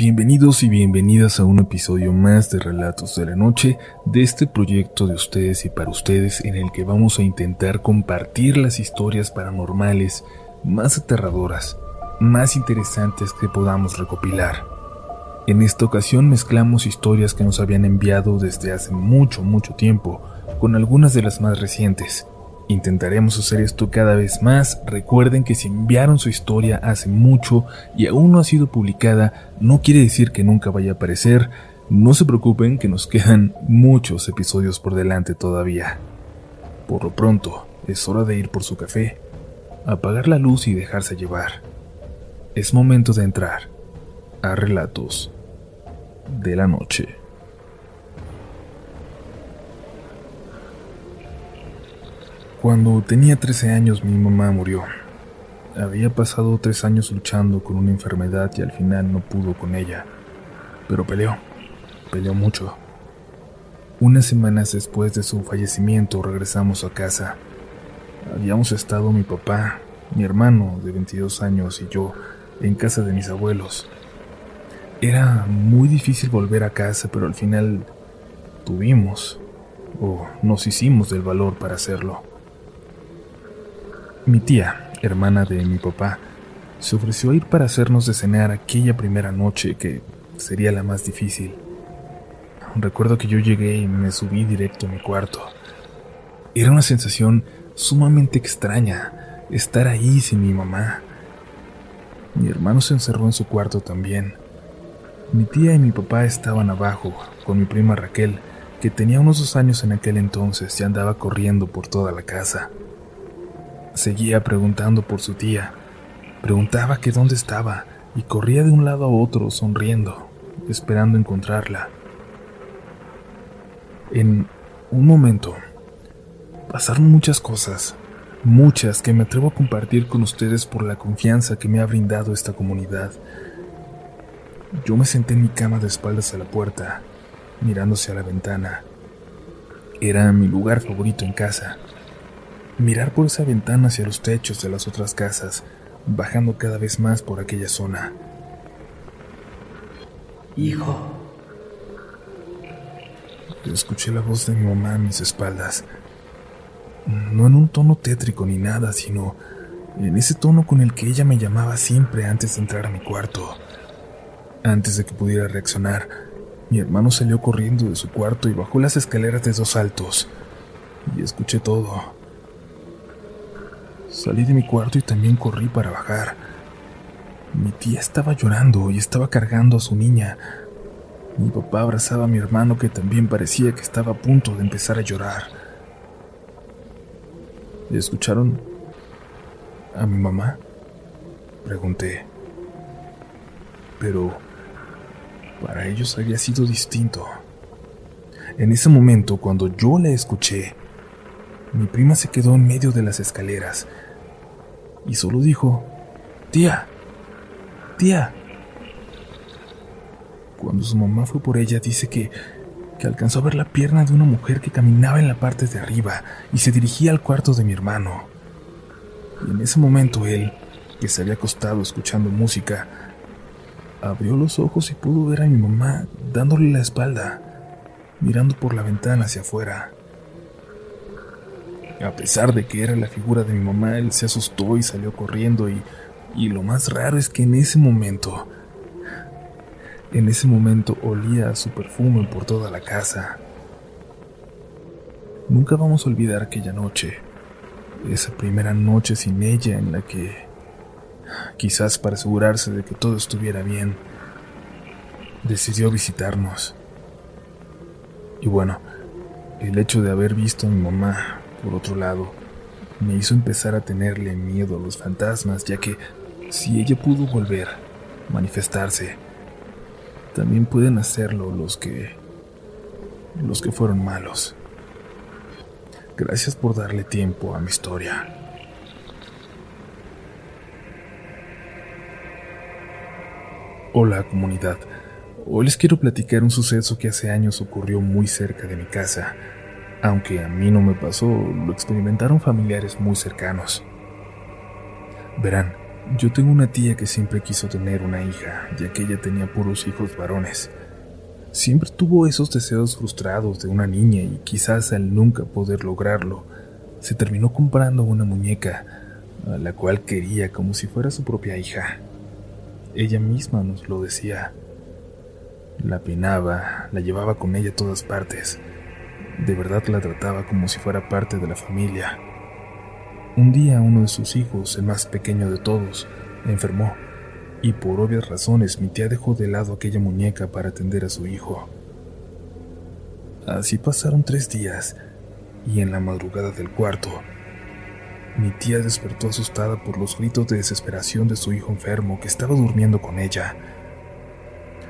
Bienvenidos y bienvenidas a un episodio más de Relatos de la Noche de este proyecto de ustedes y para ustedes en el que vamos a intentar compartir las historias paranormales más aterradoras, más interesantes que podamos recopilar. En esta ocasión mezclamos historias que nos habían enviado desde hace mucho, mucho tiempo con algunas de las más recientes Intentaremos hacer esto cada vez más. Recuerden que si enviaron su historia hace mucho y aún no ha sido publicada, no quiere decir que nunca vaya a aparecer. No se preocupen que nos quedan muchos episodios por delante todavía. Por lo pronto, es hora de ir por su café, apagar la luz y dejarse llevar. Es momento de entrar a relatos de la noche. Cuando tenía 13 años mi mamá murió. Había pasado tres años luchando con una enfermedad y al final no pudo con ella. Pero peleó, peleó mucho. Unas semanas después de su fallecimiento regresamos a casa. Habíamos estado mi papá, mi hermano de 22 años y yo en casa de mis abuelos. Era muy difícil volver a casa, pero al final tuvimos, o nos hicimos del valor para hacerlo. Mi tía, hermana de mi papá, se ofreció a ir para hacernos de cenar aquella primera noche que sería la más difícil. Recuerdo que yo llegué y me subí directo a mi cuarto. Era una sensación sumamente extraña estar ahí sin mi mamá. Mi hermano se encerró en su cuarto también. Mi tía y mi papá estaban abajo con mi prima Raquel, que tenía unos dos años en aquel entonces y andaba corriendo por toda la casa. Seguía preguntando por su tía. Preguntaba que dónde estaba y corría de un lado a otro sonriendo, esperando encontrarla. En un momento pasaron muchas cosas, muchas que me atrevo a compartir con ustedes por la confianza que me ha brindado esta comunidad. Yo me senté en mi cama de espaldas a la puerta, mirándose a la ventana. Era mi lugar favorito en casa mirar por esa ventana hacia los techos de las otras casas, bajando cada vez más por aquella zona. Hijo. Escuché la voz de mi mamá a mis espaldas. No en un tono tétrico ni nada, sino en ese tono con el que ella me llamaba siempre antes de entrar a mi cuarto. Antes de que pudiera reaccionar, mi hermano salió corriendo de su cuarto y bajó las escaleras de dos saltos. Y escuché todo. Salí de mi cuarto y también corrí para bajar. Mi tía estaba llorando y estaba cargando a su niña. Mi papá abrazaba a mi hermano que también parecía que estaba a punto de empezar a llorar. ¿Escucharon a mi mamá? Pregunté. Pero para ellos había sido distinto. En ese momento, cuando yo la escuché, mi prima se quedó en medio de las escaleras y solo dijo, tía, tía. Cuando su mamá fue por ella, dice que, que alcanzó a ver la pierna de una mujer que caminaba en la parte de arriba y se dirigía al cuarto de mi hermano. Y en ese momento él, que se había acostado escuchando música, abrió los ojos y pudo ver a mi mamá dándole la espalda, mirando por la ventana hacia afuera. A pesar de que era la figura de mi mamá, él se asustó y salió corriendo y, y lo más raro es que en ese momento, en ese momento olía su perfume por toda la casa. Nunca vamos a olvidar aquella noche, esa primera noche sin ella en la que, quizás para asegurarse de que todo estuviera bien, decidió visitarnos. Y bueno, el hecho de haber visto a mi mamá por otro lado, me hizo empezar a tenerle miedo a los fantasmas, ya que si ella pudo volver, manifestarse, también pueden hacerlo los que los que fueron malos. Gracias por darle tiempo a mi historia. Hola comunidad, hoy les quiero platicar un suceso que hace años ocurrió muy cerca de mi casa aunque a mí no me pasó, lo experimentaron familiares muy cercanos. Verán, Yo tengo una tía que siempre quiso tener una hija, ya que ella tenía puros hijos varones. Siempre tuvo esos deseos frustrados de una niña y quizás al nunca poder lograrlo, se terminó comprando una muñeca, a la cual quería como si fuera su propia hija. Ella misma nos lo decía. La peinaba, la llevaba con ella a todas partes. De verdad la trataba como si fuera parte de la familia. Un día uno de sus hijos, el más pequeño de todos, enfermó, y por obvias razones mi tía dejó de lado aquella muñeca para atender a su hijo. Así pasaron tres días, y en la madrugada del cuarto, mi tía despertó asustada por los gritos de desesperación de su hijo enfermo que estaba durmiendo con ella.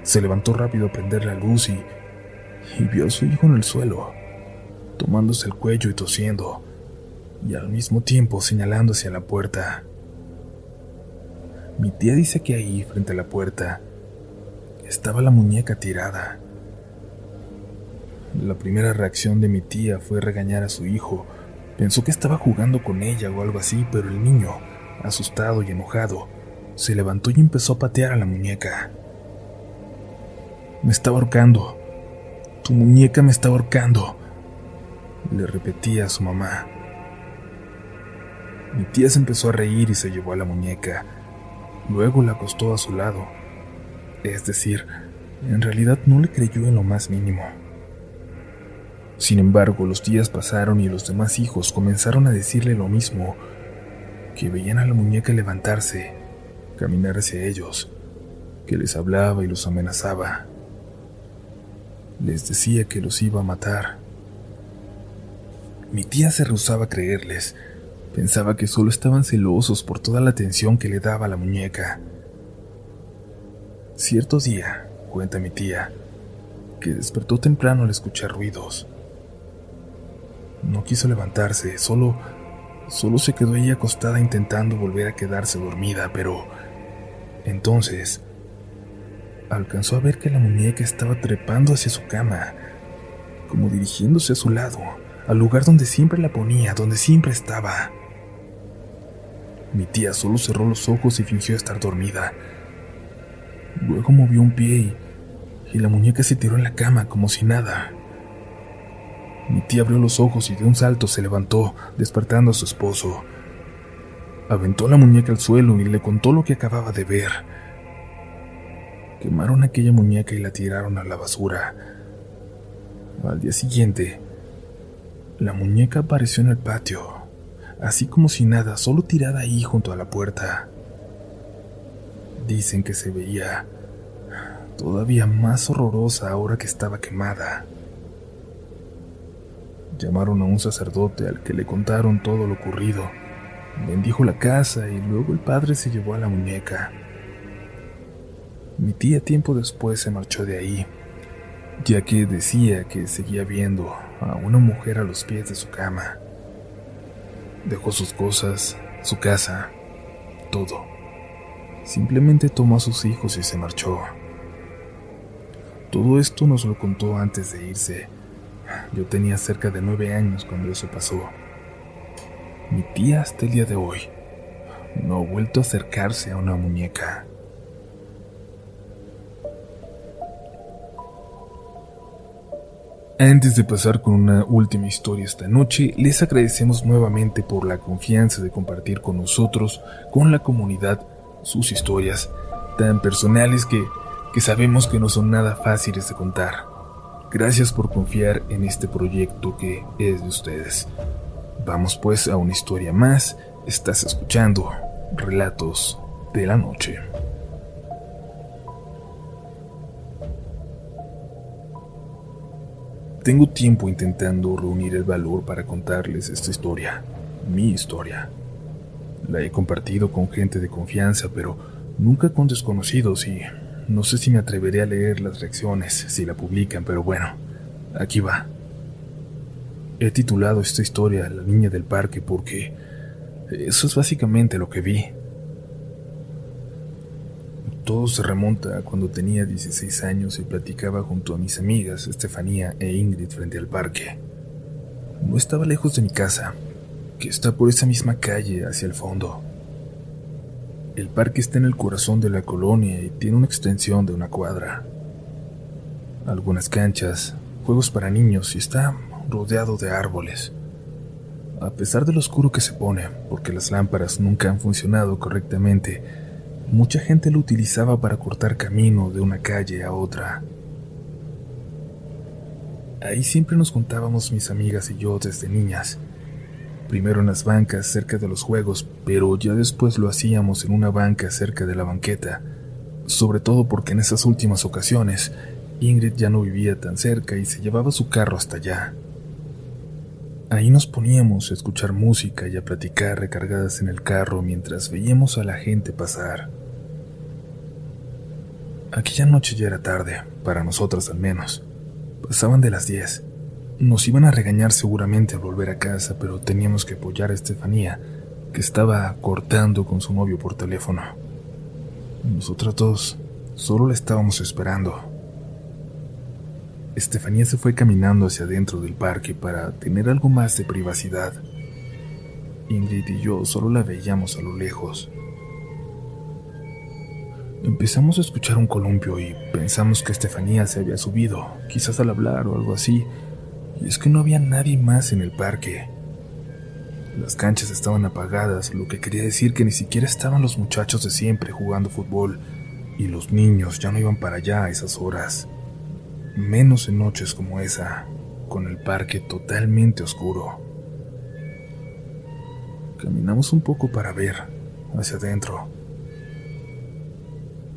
Se levantó rápido a prender la luz y, y vio a su hijo en el suelo, tomándose el cuello y tosiendo y al mismo tiempo señalando hacia la puerta. Mi tía dice que ahí, frente a la puerta, estaba la muñeca tirada. La primera reacción de mi tía fue regañar a su hijo. Pensó que estaba jugando con ella o algo así, pero el niño, asustado y enojado, se levantó y empezó a patear a la muñeca. Me estaba ahorcando. Tu muñeca me está ahorcando. Le repetía a su mamá. Mi tía se empezó a reír y se llevó a la muñeca. Luego la acostó a su lado. Es decir, en realidad no le creyó en lo más mínimo. Sin embargo, los días pasaron y los demás hijos comenzaron a decirle lo mismo, que veían a la muñeca levantarse, caminar hacia ellos, que les hablaba y los amenazaba. Les decía que los iba a matar. Mi tía se rehusaba a creerles, Pensaba que solo estaban celosos por toda la atención que le daba la muñeca. Cierto día, cuenta mi tía, que despertó temprano al escuchar ruidos. No quiso levantarse, solo solo se quedó ahí acostada intentando volver a quedarse dormida, pero entonces alcanzó a ver que la muñeca estaba trepando hacia su cama, como dirigiéndose a su lado, al lugar donde siempre la ponía, donde siempre estaba. Mi tía solo cerró los ojos y fingió estar dormida. Luego movió un pie y, la muñeca se tiró en la cama como si nada. Mi tía abrió los ojos y de un salto se levantó, despertando a su esposo. Aventó la muñeca al suelo y le contó lo que acababa de ver. Quemaron aquella muñeca y la tiraron a la basura. Al día siguiente, la muñeca apareció en el patio así como si nada, solo tirada ahí junto a la puerta. Dicen que se veía todavía más horrorosa ahora que estaba quemada. Llamaron a un sacerdote al que le contaron todo lo ocurrido. Bendijo la casa y luego el padre se llevó a la muñeca. Mi tía tiempo después se marchó de ahí, ya que decía que seguía viendo a una mujer a los pies de su cama. Dejó sus cosas, su casa, todo. Simplemente tomó a sus hijos y se marchó. Todo esto nos lo contó antes de irse. Yo tenía cerca de nueve años cuando eso pasó. Mi tía hasta el día de hoy no ha vuelto a acercarse a una muñeca. Antes de pasar con una última historia esta noche, les agradecemos nuevamente por la confianza de compartir con nosotros, con la comunidad, sus historias, tan personales que, que sabemos que no son nada fáciles de contar. Gracias por confiar en este proyecto que es de ustedes. Vamos pues a una historia más. Estás escuchando Relatos de la Noche. Tengo tiempo intentando reunir el valor para contarles esta historia, mi historia. La he compartido con gente de confianza, pero nunca con desconocidos y no sé si me atreveré a leer las reacciones si la publican, pero bueno, aquí va. He titulado esta historia La niña del parque porque eso es básicamente lo que vi. Todo se remonta a cuando tenía 16 años y platicaba junto a mis amigas Estefanía e Ingrid frente al parque. No estaba lejos de mi casa, que está por esa misma calle hacia el fondo. El parque está en el corazón de la colonia y tiene una extensión de una cuadra. Algunas canchas, juegos para niños y está rodeado de árboles. A pesar de lo oscuro que se pone, porque las lámparas nunca han funcionado correctamente, mucha gente lo utilizaba para cortar camino de una calle a otra. Ahí siempre nos contábamos mis amigas y yo desde niñas. Primero en las bancas cerca de los juegos, pero ya después lo hacíamos en una banca cerca de la banqueta, sobre todo porque en esas últimas ocasiones Ingrid ya no vivía tan cerca y se llevaba su carro hasta allá. Ahí nos poníamos a escuchar música y a platicar recargadas en el carro mientras veíamos a la gente pasar. Aquella noche ya era tarde, para nosotras al menos. Pasaban de las 10. Nos iban a regañar seguramente al volver a casa, pero teníamos que apoyar a Estefanía, que estaba cortando con su novio por teléfono. Nosotras dos solo la estábamos esperando. Estefanía se fue caminando hacia adentro del parque para tener algo más de privacidad. Ingrid y yo solo la veíamos a lo lejos. Empezamos a escuchar un columpio y pensamos que Estefanía se había subido, quizás al hablar o algo así, y es que no había nadie más en el parque. Las canchas estaban apagadas, lo que quería decir que ni siquiera estaban los muchachos de siempre jugando fútbol, y los niños ya no iban para allá a esas horas. Menos en noches como esa, con el parque totalmente oscuro. Caminamos un poco para ver hacia adentro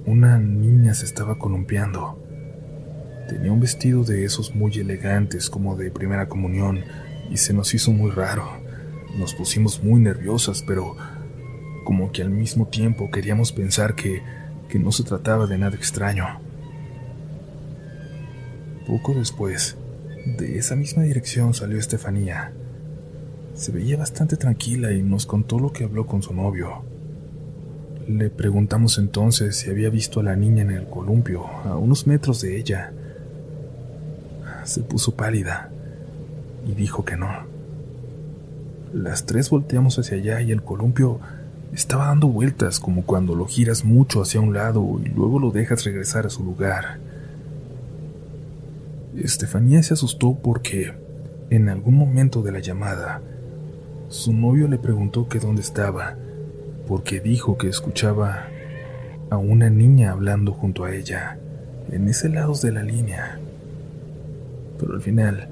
una niña se estaba columpiando. Tenía un vestido de esos muy elegantes como de primera comunión y se nos hizo muy raro. Nos pusimos muy nerviosas, pero como que al mismo tiempo queríamos pensar que, que no se trataba de nada extraño. Poco después, de esa misma dirección salió Estefanía. Se veía bastante tranquila y nos contó lo que habló con su novio. Le preguntamos entonces si había visto a la niña en el columpio, a unos metros de ella. Se puso pálida y dijo que no. Las tres volteamos hacia allá y el columpio estaba dando vueltas como cuando lo giras mucho hacia un lado y luego lo dejas regresar a su lugar. Estefanía se asustó porque, en algún momento de la llamada, su novio le preguntó que dónde estaba porque dijo que escuchaba a una niña hablando junto a ella, en ese lado de la línea. Pero al final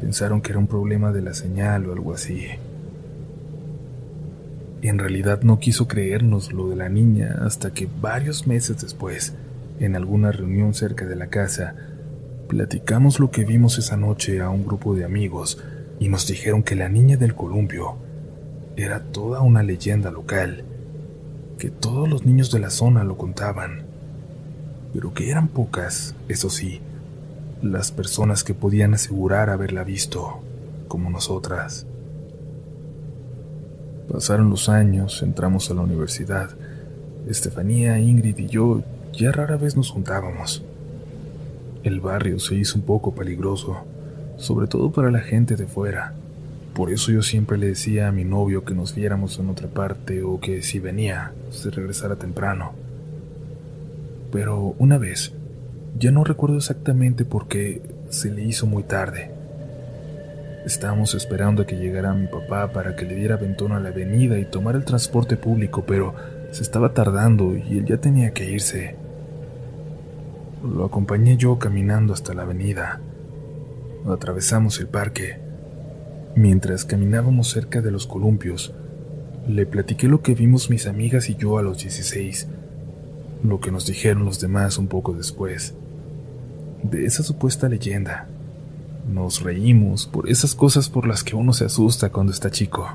pensaron que era un problema de la señal o algo así. En realidad no quiso creernos lo de la niña hasta que varios meses después, en alguna reunión cerca de la casa, platicamos lo que vimos esa noche a un grupo de amigos y nos dijeron que la niña del columpio era toda una leyenda local, que todos los niños de la zona lo contaban, pero que eran pocas, eso sí, las personas que podían asegurar haberla visto, como nosotras. Pasaron los años, entramos a la universidad. Estefanía, Ingrid y yo ya rara vez nos juntábamos. El barrio se hizo un poco peligroso, sobre todo para la gente de fuera. Por eso yo siempre le decía a mi novio que nos viéramos en otra parte o que si venía, se regresara temprano. Pero una vez, ya no recuerdo exactamente por qué se le hizo muy tarde. Estábamos esperando a que llegara mi papá para que le diera ventón a la avenida y tomar el transporte público, pero se estaba tardando y él ya tenía que irse. Lo acompañé yo caminando hasta la avenida. Atravesamos el parque Mientras caminábamos cerca de los columpios, le platiqué lo que vimos mis amigas y yo a los 16, lo que nos dijeron los demás un poco después, de esa supuesta leyenda. Nos reímos por esas cosas por las que uno se asusta cuando está chico.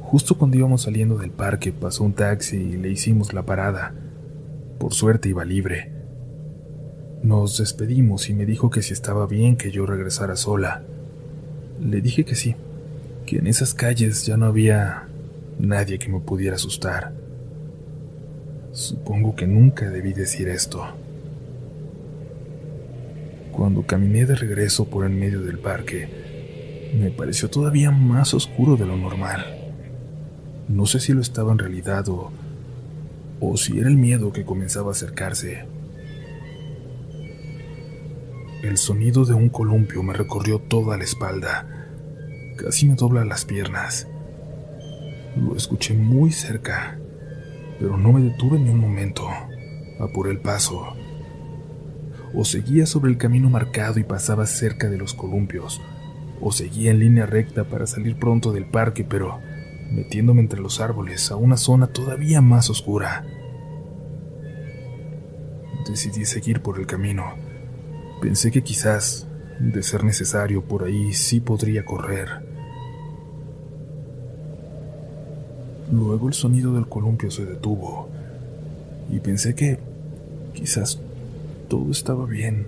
Justo cuando íbamos saliendo del parque pasó un taxi y le hicimos la parada. Por suerte iba libre. Nos despedimos y me dijo que si estaba bien que yo regresara sola le dije que sí, que en esas calles ya no había nadie que me pudiera asustar. Supongo que nunca debí decir esto. Cuando caminé de regreso por el medio del parque, me pareció todavía más oscuro de lo normal. No sé si lo estaba en realidad o, o si era el miedo que comenzaba a acercarse. El sonido de un columpio me recorrió toda la espalda, casi me dobla las piernas. Lo escuché muy cerca, pero no me detuve ni un momento. Apuré el paso. O seguía sobre el camino marcado y pasaba cerca de los columpios, o seguía en línea recta para salir pronto del parque, pero metiéndome entre los árboles a una zona todavía más oscura. Decidí seguir por el camino. Pensé que quizás, de ser necesario, por ahí sí podría correr. Luego el sonido del columpio se detuvo y pensé que quizás todo estaba bien.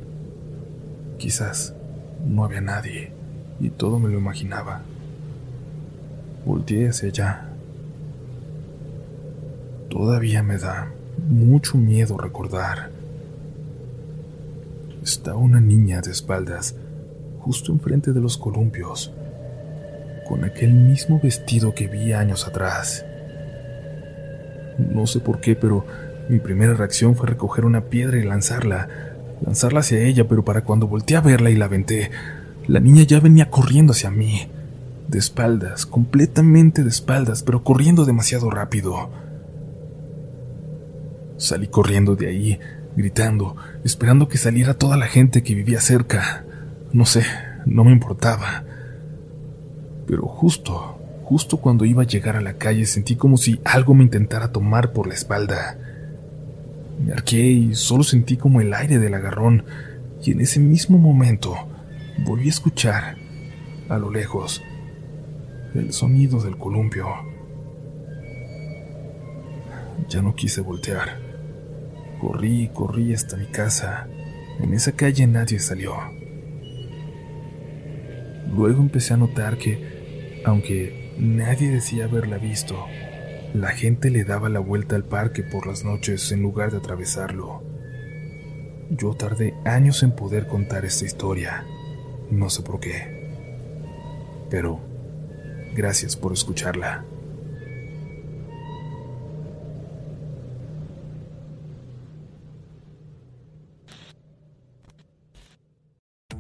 Quizás no había nadie y todo me lo imaginaba. Volteé hacia allá. Todavía me da mucho miedo recordar. Estaba una niña de espaldas, justo enfrente de los columpios, con aquel mismo vestido que vi años atrás. No sé por qué, pero mi primera reacción fue recoger una piedra y lanzarla, lanzarla hacia ella, pero para cuando volteé a verla y la aventé, la niña ya venía corriendo hacia mí, de espaldas, completamente de espaldas, pero corriendo demasiado rápido. Salí corriendo de ahí, gritando, esperando que saliera toda la gente que vivía cerca. No sé, no me importaba. Pero justo, justo cuando iba a llegar a la calle sentí como si algo me intentara tomar por la espalda. Me arqué y solo sentí como el aire del agarrón, y en ese mismo momento volví a escuchar, a lo lejos, el sonido del columpio. Ya no quise voltear. Corrí y corrí hasta mi casa. En esa calle nadie salió. Luego empecé a notar que, aunque nadie decía haberla visto, la gente le daba la vuelta al parque por las noches en lugar de atravesarlo. Yo tardé años en poder contar esta historia. No sé por qué. Pero gracias por escucharla.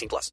18 plus.